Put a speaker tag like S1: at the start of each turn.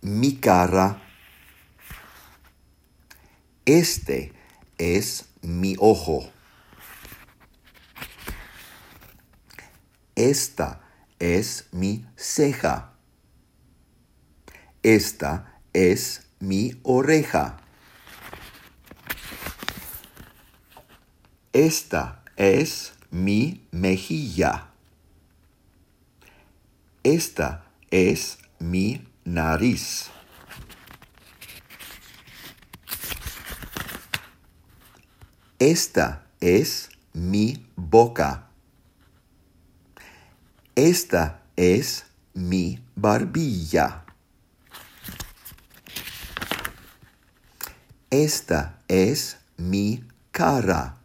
S1: mi cara. Este es mi ojo. Esta es mi ceja. Esta es mi oreja. Esta es mi mejilla. Esta es mi nariz. Esta es mi boca. Esta es mi barbilla. Esta es mi cara.